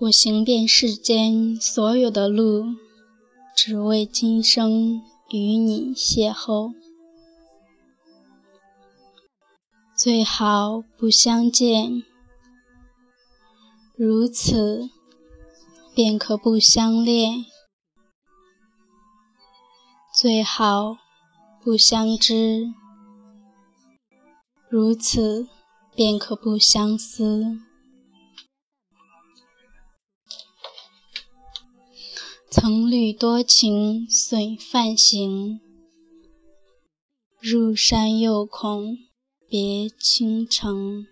我行遍世间所有的路，只为今生与你邂逅。最好不相见，如此便可不相恋；最好不相知，如此便可不相思。曾虑多情损梵行，入山又恐别倾城。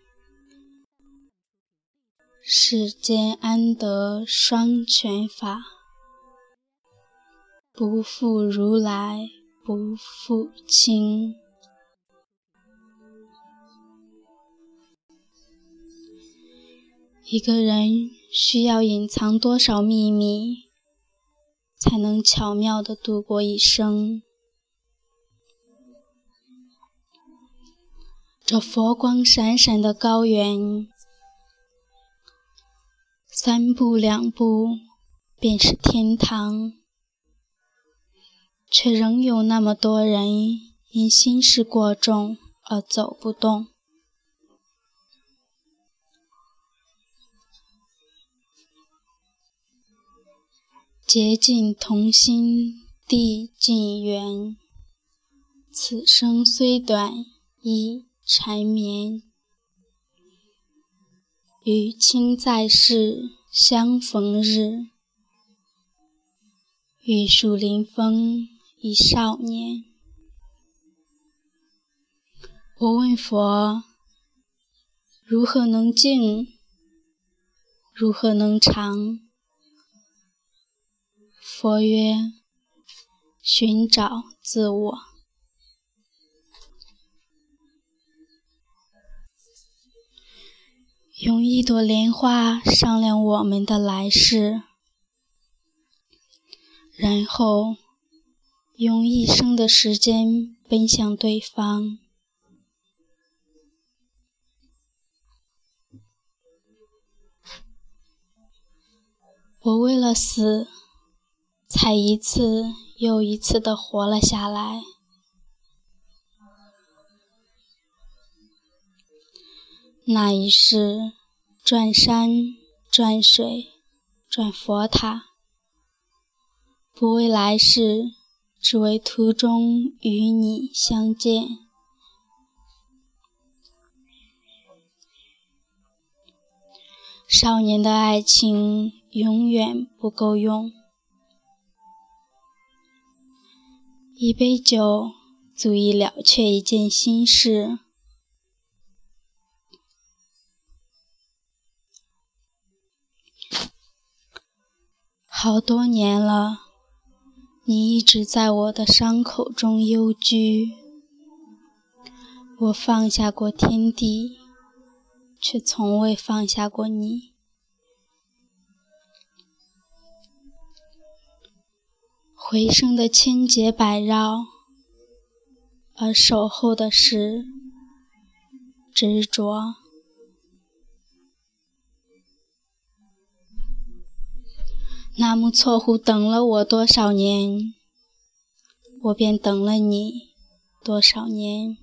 世间安得双全法？不负如来不负卿。一个人需要隐藏多少秘密？才能巧妙地度过一生。这佛光闪闪的高原，三步两步便是天堂，却仍有那么多人因心事过重而走不动。结尽同心地尽缘，此生虽短亦缠绵。与卿在世相逢日，玉树临风一少年。我问佛：如何能静？如何能长？佛曰：寻找自我。用一朵莲花商量我们的来世，然后用一生的时间奔向对方。我为了死。才一次又一次地活了下来。那一世，转山转水转佛塔，不为来世，只为途中与你相见。少年的爱情永远不够用。一杯酒足以了却一件心事。好多年了，你一直在我的伤口中幽居。我放下过天地，却从未放下过你。回声的千劫百绕，而守候的是执着。纳木错湖等了我多少年，我便等了你多少年。